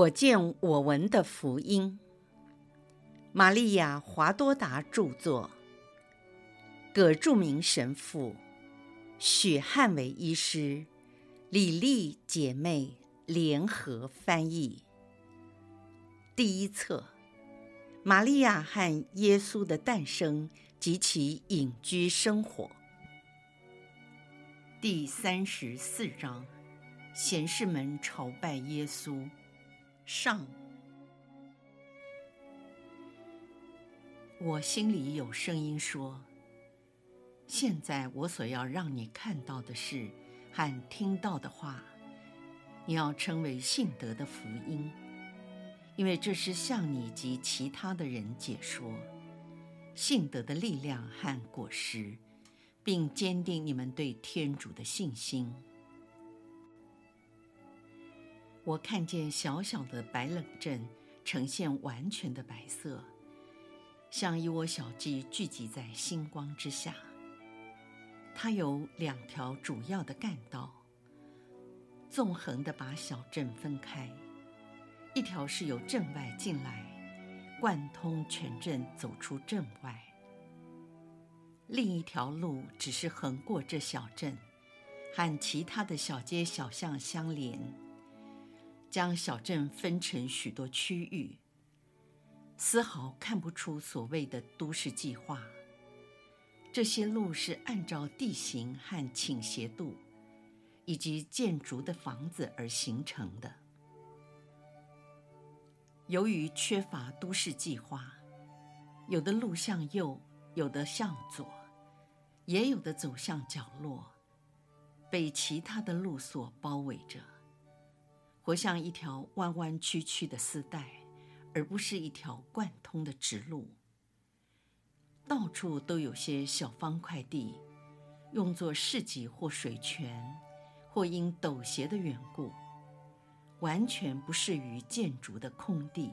我见我闻的福音，玛利亚·华多达著作，葛著名神父，许汉伟医师，李丽姐妹。联合翻译。第一册：玛利亚和耶稣的诞生。及其隐居生活。第三十四章：贤士们朝拜耶稣。上，我心里有声音说：“现在我所要让你看到的事和听到的话，你要称为信德的福音，因为这是向你及其他的人解说信德的力量和果实，并坚定你们对天主的信心。”我看见小小的白冷镇呈现完全的白色，像一窝小鸡聚集在星光之下。它有两条主要的干道，纵横的把小镇分开。一条是由镇外进来，贯通全镇，走出镇外；另一条路只是横过这小镇，和其他的小街小巷相连。将小镇分成许多区域，丝毫看不出所谓的都市计划。这些路是按照地形和倾斜度，以及建筑的房子而形成的。由于缺乏都市计划，有的路向右，有的向左，也有的走向角落，被其他的路所包围着。活像一条弯弯曲曲的丝带，而不是一条贯通的直路。到处都有些小方块地，用作市集或水泉，或因陡斜的缘故，完全不适于建筑的空地。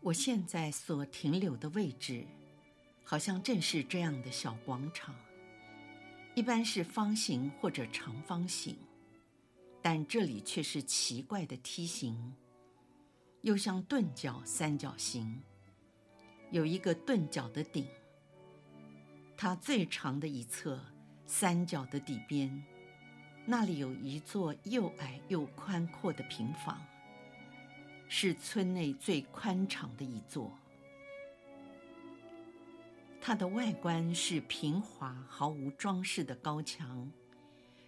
我现在所停留的位置，好像正是这样的小广场，一般是方形或者长方形。但这里却是奇怪的梯形，又像钝角三角形，有一个钝角的顶。它最长的一侧，三角的底边，那里有一座又矮又宽阔的平房，是村内最宽敞的一座。它的外观是平滑毫无装饰的高墙，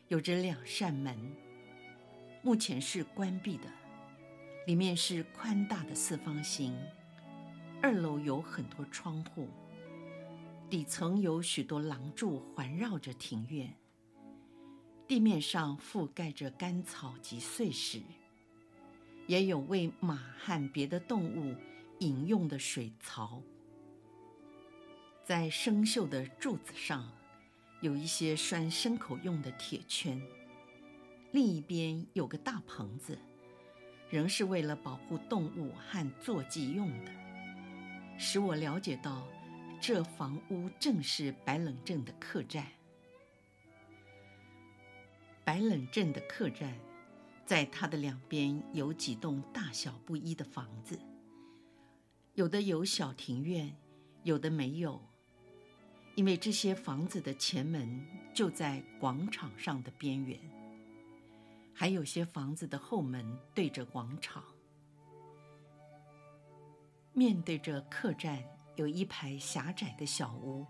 有着两扇门。目前是关闭的，里面是宽大的四方形。二楼有很多窗户，底层有许多廊柱环绕着庭院。地面上覆盖着干草及碎石，也有为马和别的动物饮用的水槽。在生锈的柱子上，有一些拴牲口用的铁圈。另一边有个大棚子，仍是为了保护动物和坐骑用的，使我了解到这房屋正是白冷镇的客栈。白冷镇的客栈，在它的两边有几栋大小不一的房子，有的有小庭院，有的没有，因为这些房子的前门就在广场上的边缘。还有些房子的后门对着广场，面对着客栈有一排狭窄的小屋，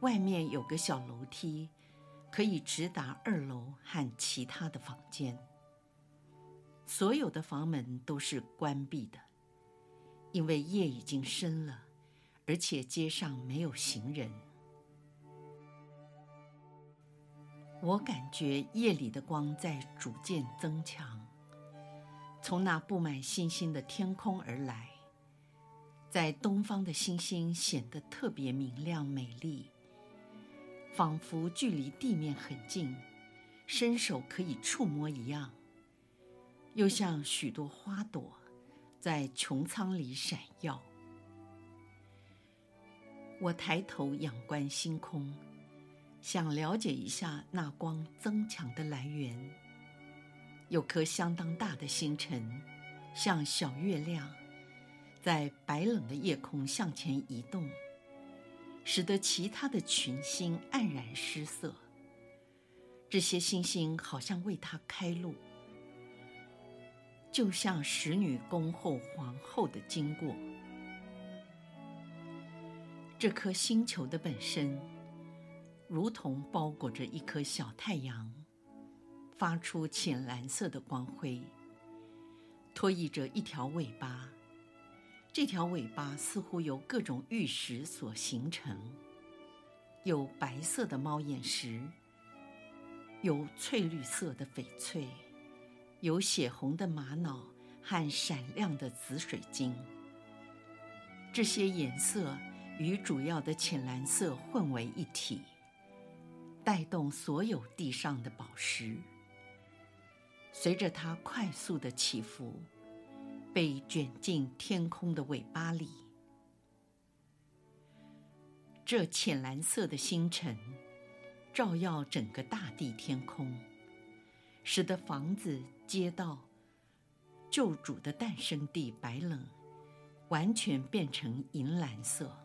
外面有个小楼梯，可以直达二楼和其他的房间。所有的房门都是关闭的，因为夜已经深了，而且街上没有行人。我感觉夜里的光在逐渐增强，从那布满星星的天空而来，在东方的星星显得特别明亮美丽，仿佛距离地面很近，伸手可以触摸一样，又像许多花朵在穹苍里闪耀。我抬头仰观星空。想了解一下那光增强的来源，有颗相当大的星辰，像小月亮，在白冷的夜空向前移动，使得其他的群星黯然失色。这些星星好像为他开路，就像使女恭候皇后的经过。这颗星球的本身，如同包裹着一颗小太阳，发出浅蓝色的光辉，拖曳着一条尾巴。这条尾巴似乎由各种玉石所形成，有白色的猫眼石，有翠绿色的翡翠，有血红的玛瑙和闪亮的紫水晶。这些颜色。与主要的浅蓝色混为一体，带动所有地上的宝石。随着它快速的起伏，被卷进天空的尾巴里。这浅蓝色的星辰照耀整个大地天空，使得房子、街道、救主的诞生地白冷，完全变成银蓝色。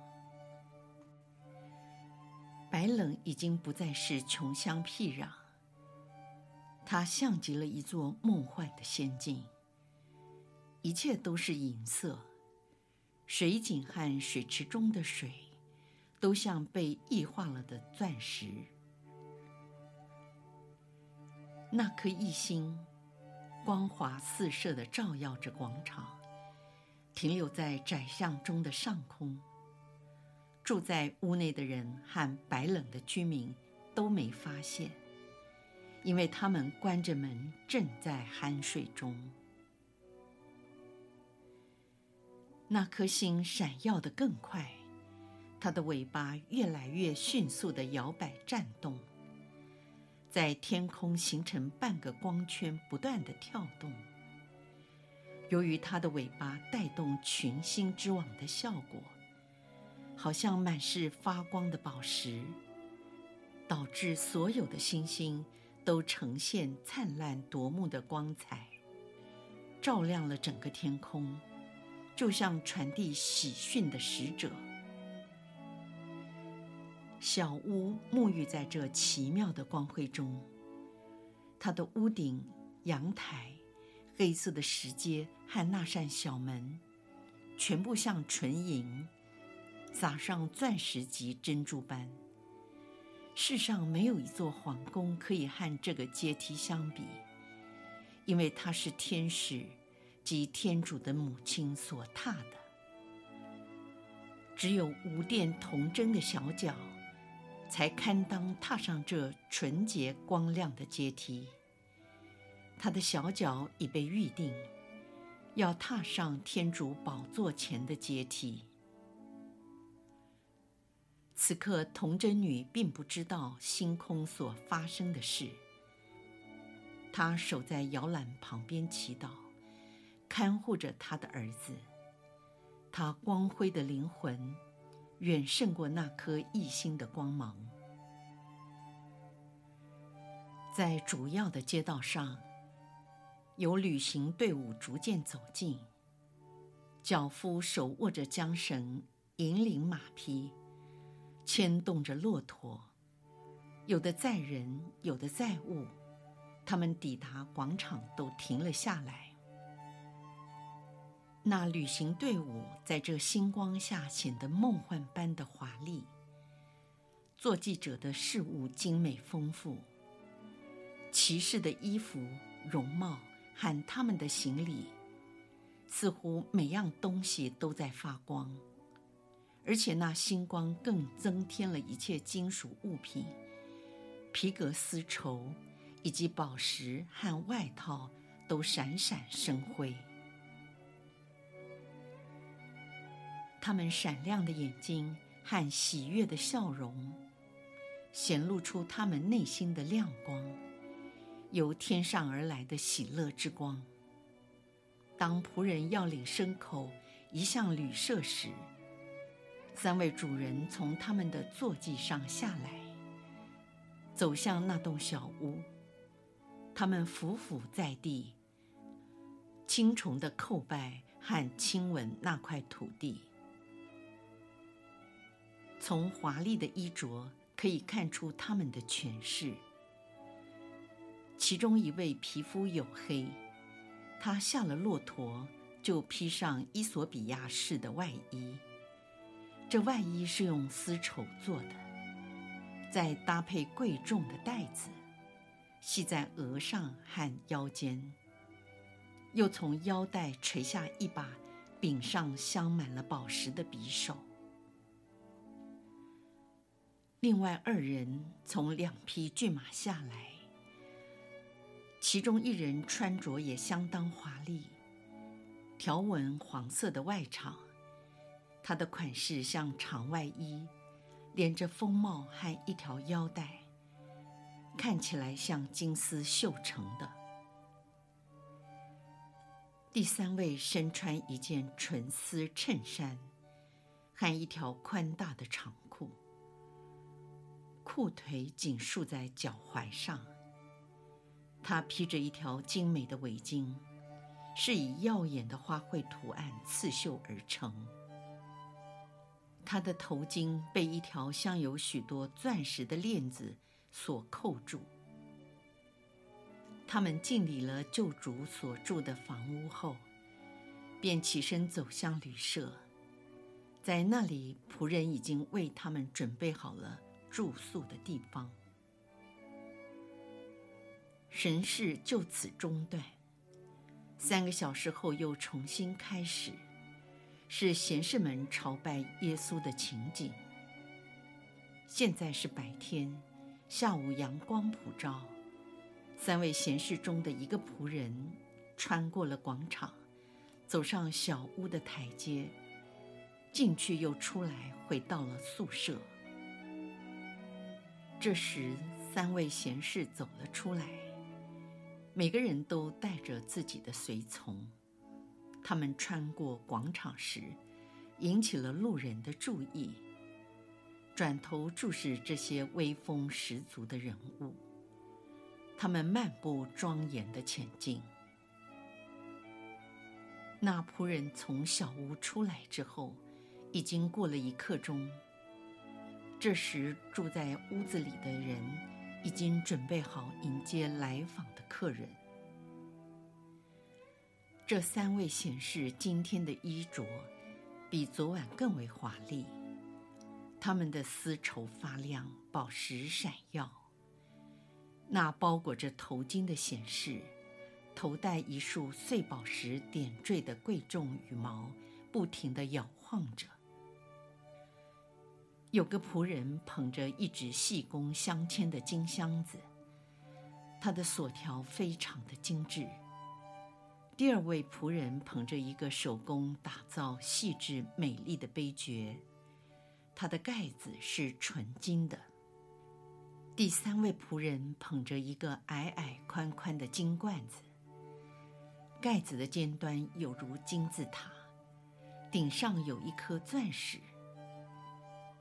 白冷已经不再是穷乡僻壤，它像极了一座梦幻的仙境。一切都是银色，水井和水池中的水，都像被异化了的钻石。那颗异星，光华四射的照耀着广场，停留在窄巷中的上空。住在屋内的人和白冷的居民都没发现，因为他们关着门，正在酣睡中。那颗星闪耀得更快，它的尾巴越来越迅速地摇摆颤动，在天空形成半个光圈，不断地跳动。由于它的尾巴带动群星之网的效果。好像满是发光的宝石，导致所有的星星都呈现灿烂夺目的光彩，照亮了整个天空，就像传递喜讯的使者。小屋沐浴在这奇妙的光辉中，它的屋顶、阳台、黑色的石阶和那扇小门，全部像纯银。撒上钻石及珍珠般，世上没有一座皇宫可以和这个阶梯相比，因为它是天使及天主的母亲所踏的。只有无玷童贞的小脚，才堪当踏上这纯洁光亮的阶梯。他的小脚已被预定，要踏上天主宝座前的阶梯。此刻，童贞女并不知道星空所发生的事。她守在摇篮旁边祈祷，看护着她的儿子。她光辉的灵魂远胜过那颗异星的光芒。在主要的街道上，有旅行队伍逐渐走近，脚夫手握着缰绳，引领马匹。牵动着骆驼，有的载人，有的载物。他们抵达广场，都停了下来。那旅行队伍在这星光下显得梦幻般的华丽。坐骑者的饰物精美丰富，骑士的衣服、容貌和他们的行李，似乎每样东西都在发光。而且那星光更增添了一切金属物品、皮革丝绸以及宝石和外套都闪闪生辉。他们闪亮的眼睛和喜悦的笑容，显露出他们内心的亮光，由天上而来的喜乐之光。当仆人要领牲口移向旅舍时，三位主人从他们的坐骑上下来，走向那栋小屋。他们俯伏在地，轻重的叩拜和亲吻那块土地。从华丽的衣着可以看出他们的权势。其中一位皮肤黝黑，他下了骆驼就披上伊索比亚式的外衣。这外衣是用丝绸做的，再搭配贵重的带子，系在额上和腰间，又从腰带垂下一把柄上镶满了宝石的匕首。另外二人从两匹骏马下来，其中一人穿着也相当华丽，条纹黄色的外裳。它的款式像长外衣，连着风帽和一条腰带，看起来像金丝绣成的。第三位身穿一件纯丝衬衫，和一条宽大的长裤，裤腿紧束在脚踝上。他披着一条精美的围巾，是以耀眼的花卉图案刺绣而成。他的头巾被一条镶有许多钻石的链子所扣住。他们敬礼了救主所住的房屋后，便起身走向旅舍。在那里，仆人已经为他们准备好了住宿的地方。神事就此中断。三个小时后，又重新开始。是贤士们朝拜耶稣的情景。现在是白天，下午阳光普照。三位贤士中的一个仆人穿过了广场，走上小屋的台阶，进去又出来，回到了宿舍。这时，三位贤士走了出来，每个人都带着自己的随从。他们穿过广场时，引起了路人的注意，转头注视这些威风十足的人物。他们漫步庄严地前进。那仆人从小屋出来之后，已经过了一刻钟。这时，住在屋子里的人已经准备好迎接来访的客人。这三位贤士今天的衣着比昨晚更为华丽，他们的丝绸发亮，宝石闪耀。那包裹着头巾的显士，头戴一束碎宝石点缀的贵重羽毛，不停地摇晃着。有个仆人捧着一只细工镶嵌的金箱子，它的锁条非常的精致。第二位仆人捧着一个手工打造细致美丽的杯爵，它的盖子是纯金的。第三位仆人捧着一个矮矮宽宽的金罐子，盖子的尖端有如金字塔，顶上有一颗钻石。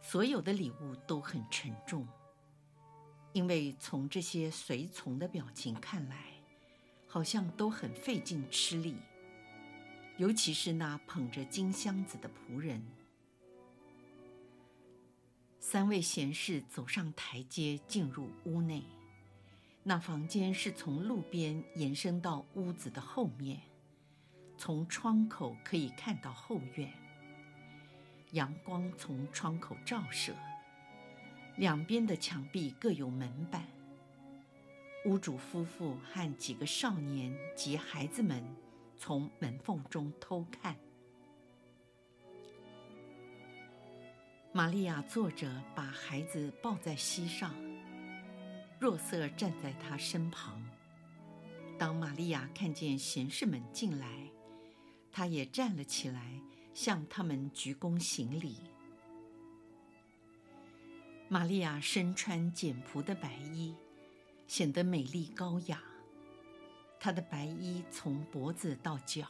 所有的礼物都很沉重，因为从这些随从的表情看来，好像都很费劲吃力，尤其是那捧着金箱子的仆人。三位贤士走上台阶，进入屋内。那房间是从路边延伸到屋子的后面，从窗口可以看到后院。阳光从窗口照射，两边的墙壁各有门板。屋主夫妇和几个少年及孩子们从门缝中偷看。玛利亚坐着，把孩子抱在膝上。若瑟站在她身旁。当玛利亚看见贤士们进来，她也站了起来，向他们鞠躬行礼。玛利亚身穿简朴的白衣。显得美丽高雅。她的白衣从脖子到脚，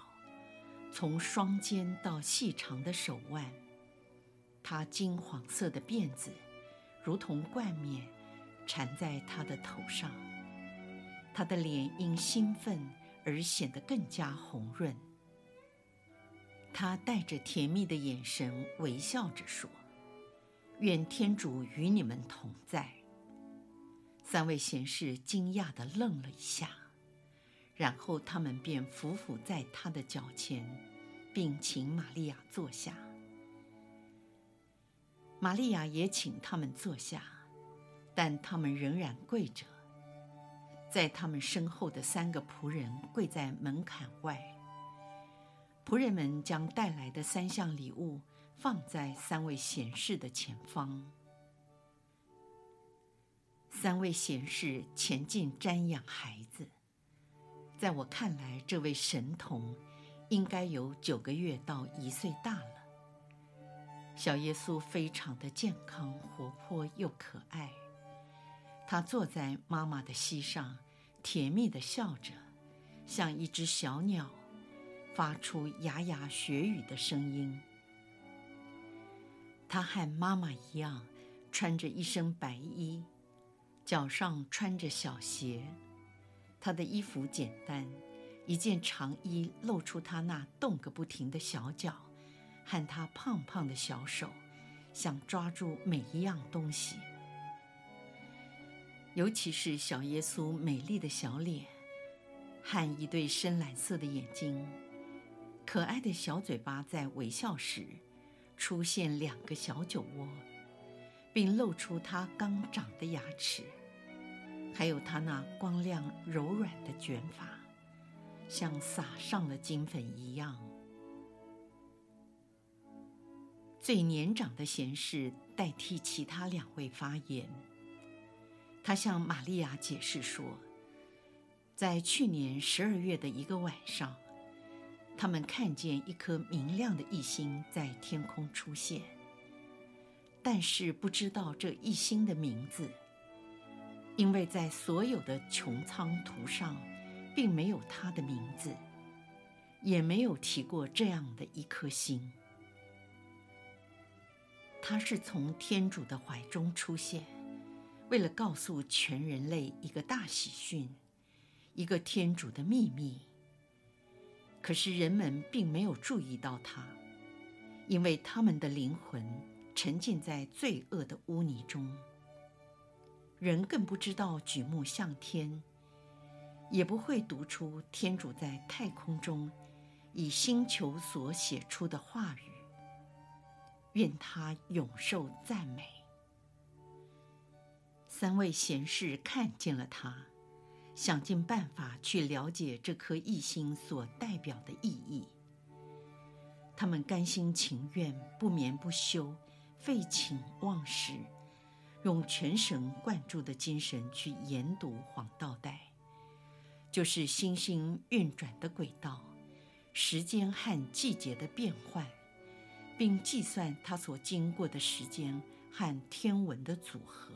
从双肩到细长的手腕。她金黄色的辫子，如同冠冕，缠在她的头上。他的脸因兴奋而显得更加红润。他带着甜蜜的眼神微笑着说：“愿天主与你们同在。”三位贤士惊讶地愣了一下，然后他们便俯伏在他的脚前，并请玛利亚坐下。玛利亚也请他们坐下，但他们仍然跪着。在他们身后的三个仆人跪在门槛外。仆人们将带来的三项礼物放在三位贤士的前方。三位贤士前进瞻仰孩子。在我看来，这位神童应该有九个月到一岁大了。小耶稣非常的健康、活泼又可爱。他坐在妈妈的膝上，甜蜜的笑着，像一只小鸟，发出牙牙学语的声音。他和妈妈一样，穿着一身白衣，脚上穿着小鞋。他的衣服简单，一件长衣露出他那动个不停的小脚，和他胖胖的小手，想抓住每一样东西。尤其是小耶稣美丽的小脸，和一对深蓝色的眼睛，可爱的小嘴巴在微笑时出现两个小酒窝，并露出他刚长的牙齿，还有他那光亮柔软的卷发，像撒上了金粉一样。最年长的贤士代替其他两位发言。他向玛利亚解释说，在去年十二月的一个晚上，他们看见一颗明亮的异星在天空出现，但是不知道这异星的名字，因为在所有的穹苍图上，并没有他的名字，也没有提过这样的一颗星。他是从天主的怀中出现。为了告诉全人类一个大喜讯，一个天主的秘密。可是人们并没有注意到他，因为他们的灵魂沉浸在罪恶的污泥中。人更不知道举目向天，也不会读出天主在太空中以星球所写出的话语。愿他永受赞美。三位贤士看见了他，想尽办法去了解这颗异星所代表的意义。他们甘心情愿、不眠不休、废寝忘食，用全神贯注的精神去研读黄道带，就是星星运转的轨道、时间和季节的变换，并计算它所经过的时间和天文的组合。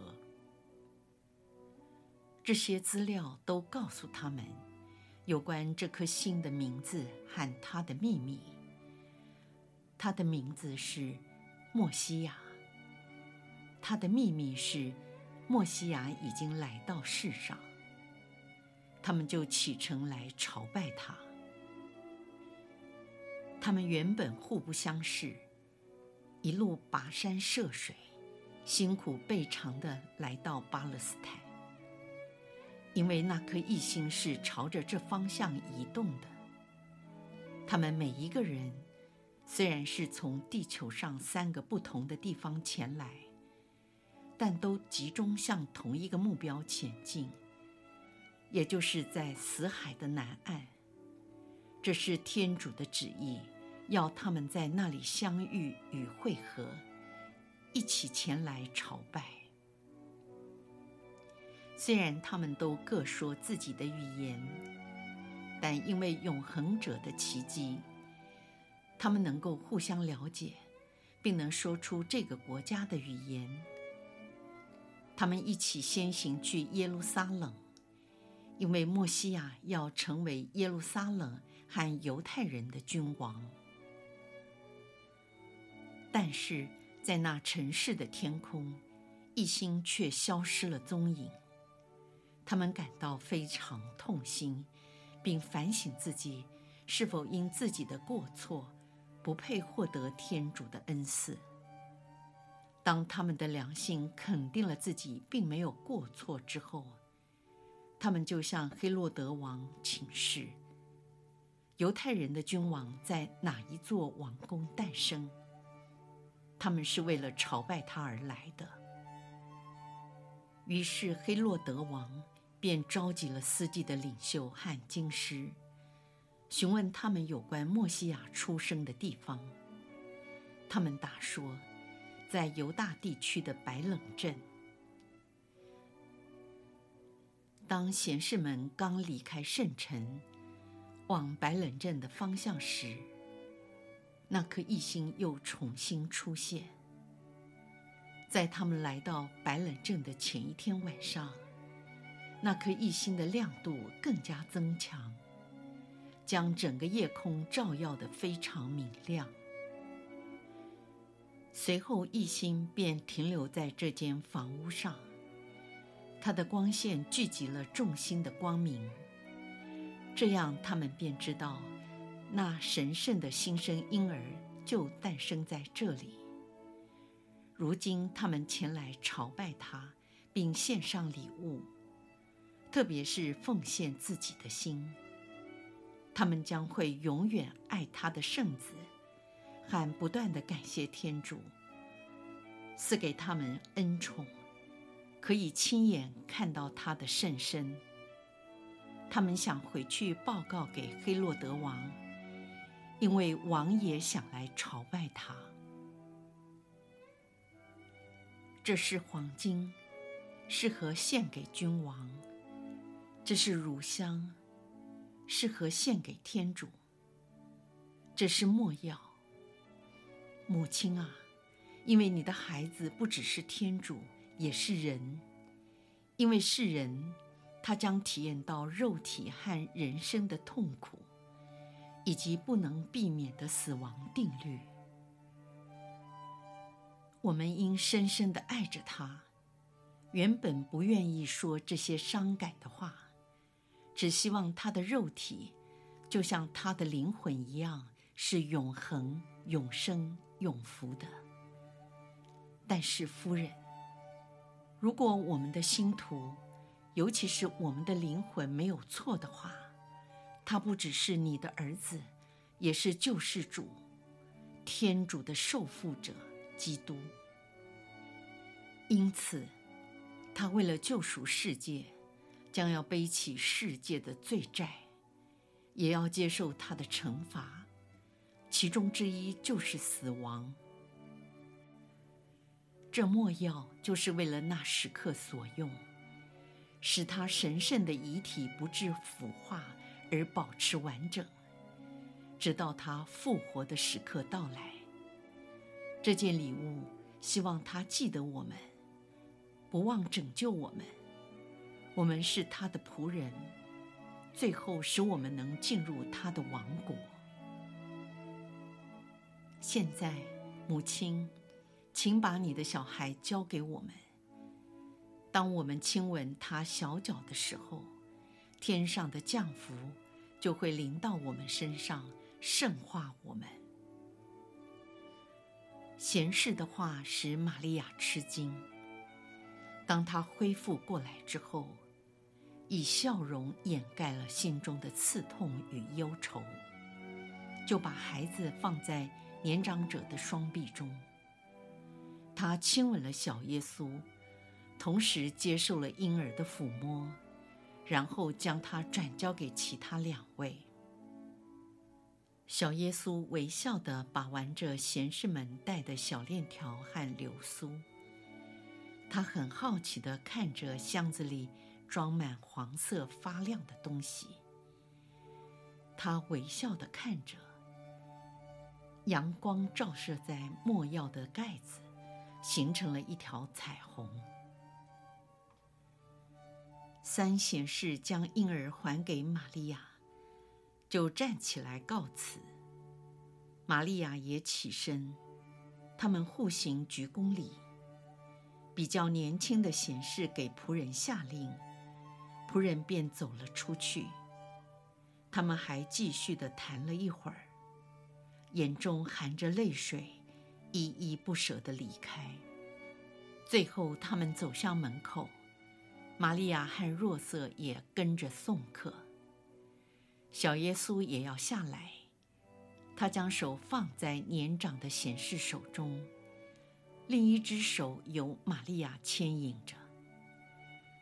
这些资料都告诉他们有关这颗星的名字和它的秘密。它的名字是莫西亚，他的秘密是默西亚已经来到世上。他们就启程来朝拜他。他们原本互不相识，一路跋山涉水，辛苦备尝地来到巴勒斯坦。因为那颗异星是朝着这方向移动的，他们每一个人虽然是从地球上三个不同的地方前来，但都集中向同一个目标前进，也就是在死海的南岸。这是天主的旨意，要他们在那里相遇与会合，一起前来朝拜。虽然他们都各说自己的语言，但因为永恒者的奇迹，他们能够互相了解，并能说出这个国家的语言。他们一起先行去耶路撒冷，因为默西亚要成为耶路撒冷和犹太人的君王。但是在那城市的天空，一星却消失了踪影。他们感到非常痛心，并反省自己是否因自己的过错不配获得天主的恩赐。当他们的良心肯定了自己并没有过错之后，他们就向黑洛德王请示：犹太人的君王在哪一座王宫诞生？他们是为了朝拜他而来的。于是黑洛德王便召集了司祭的领袖和经师，询问他们有关默西亚出生的地方。他们答说，在犹大地区的白冷镇。当贤士们刚离开圣城，往白冷镇的方向时，那颗异星又重新出现。在他们来到白冷镇的前一天晚上，那颗异星的亮度更加增强，将整个夜空照耀得非常明亮。随后，一心便停留在这间房屋上，它的光线聚集了众星的光明，这样他们便知道，那神圣的新生婴儿就诞生在这里。如今，他们前来朝拜他，并献上礼物，特别是奉献自己的心。他们将会永远爱他的圣子。还不断地感谢天主赐给他们恩宠，可以亲眼看到他的圣身。他们想回去报告给黑洛德王，因为王也想来朝拜他。这是黄金，适合献给君王；这是乳香，适合献给天主；这是墨药。母亲啊，因为你的孩子不只是天主，也是人。因为是人，他将体验到肉体和人生的痛苦，以及不能避免的死亡定律。我们应深深地爱着他，原本不愿意说这些伤感的话，只希望他的肉体，就像他的灵魂一样，是永恒、永生。永福的。但是，夫人，如果我们的星图，尤其是我们的灵魂没有错的话，他不只是你的儿子，也是救世主，天主的受缚者，基督。因此，他为了救赎世界，将要背起世界的罪债，也要接受他的惩罚。其中之一就是死亡。这墨药就是为了那时刻所用，使他神圣的遗体不致腐化而保持完整，直到他复活的时刻到来。这件礼物希望他记得我们，不忘拯救我们。我们是他的仆人，最后使我们能进入他的王国。现在，母亲，请把你的小孩交给我们。当我们亲吻他小脚的时候，天上的降福就会临到我们身上，圣化我们。贤士的话使玛利亚吃惊。当她恢复过来之后，以笑容掩盖了心中的刺痛与忧愁，就把孩子放在。年长者的双臂中，他亲吻了小耶稣，同时接受了婴儿的抚摸，然后将他转交给其他两位。小耶稣微笑地把玩着贤士们带的小链条和流苏，他很好奇地看着箱子里装满黄色发亮的东西，他微笑地看着。阳光照射在墨药的盖子，形成了一条彩虹。三贤士将婴儿还给玛利亚，就站起来告辞。玛利亚也起身，他们互行鞠躬礼。比较年轻的贤士给仆人下令，仆人便走了出去。他们还继续的谈了一会儿，眼中含着泪水，依依不舍地离开。最后，他们走向门口，玛利亚和若瑟也跟着送客。小耶稣也要下来，他将手放在年长的显士手中，另一只手由玛利亚牵引着。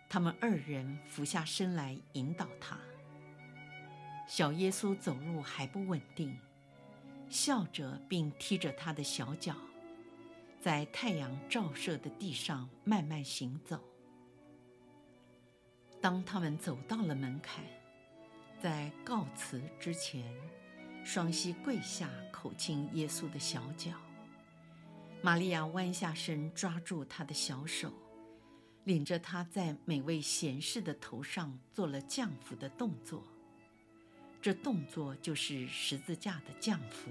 他们二人俯下身来引导他。小耶稣走路还不稳定，笑着并踢着他的小脚，在太阳照射的地上慢慢行走。当他们走到了门槛，在告辞之前，双膝跪下口亲耶稣的小脚。玛利亚弯下身抓住他的小手，领着他在每位贤士的头上做了降服的动作。这动作就是十字架的降服。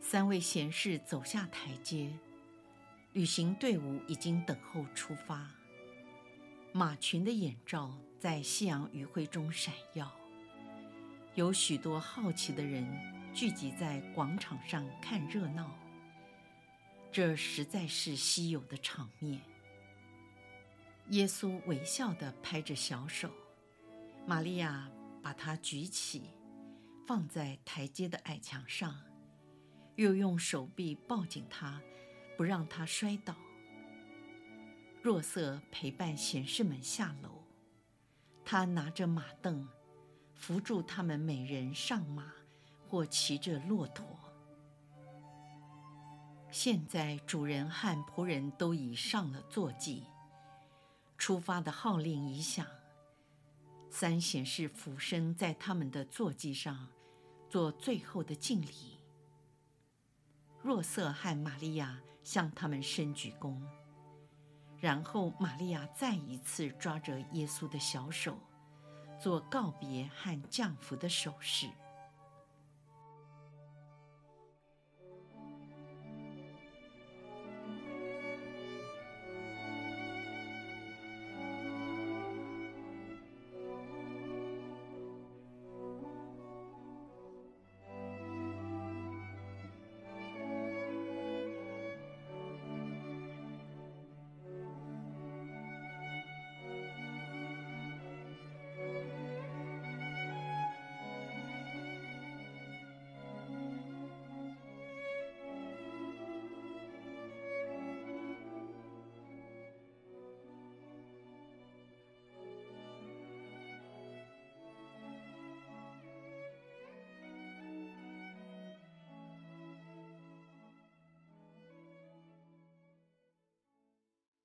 三位贤士走下台阶，旅行队伍已经等候出发。马群的眼罩在夕阳余晖中闪耀，有许多好奇的人聚集在广场上看热闹。这实在是稀有的场面。耶稣微笑地拍着小手。玛利亚把他举起，放在台阶的矮墙上，又用手臂抱紧他，不让他摔倒。若瑟陪伴贤士们下楼，他拿着马凳，扶助他们每人上马或骑着骆驼。现在主人和仆人都已上了坐骑，出发的号令已响。三显士俯身在他们的坐骑上，做最后的敬礼。若瑟和玛利亚向他们深鞠躬，然后玛利亚再一次抓着耶稣的小手，做告别和降服的手势。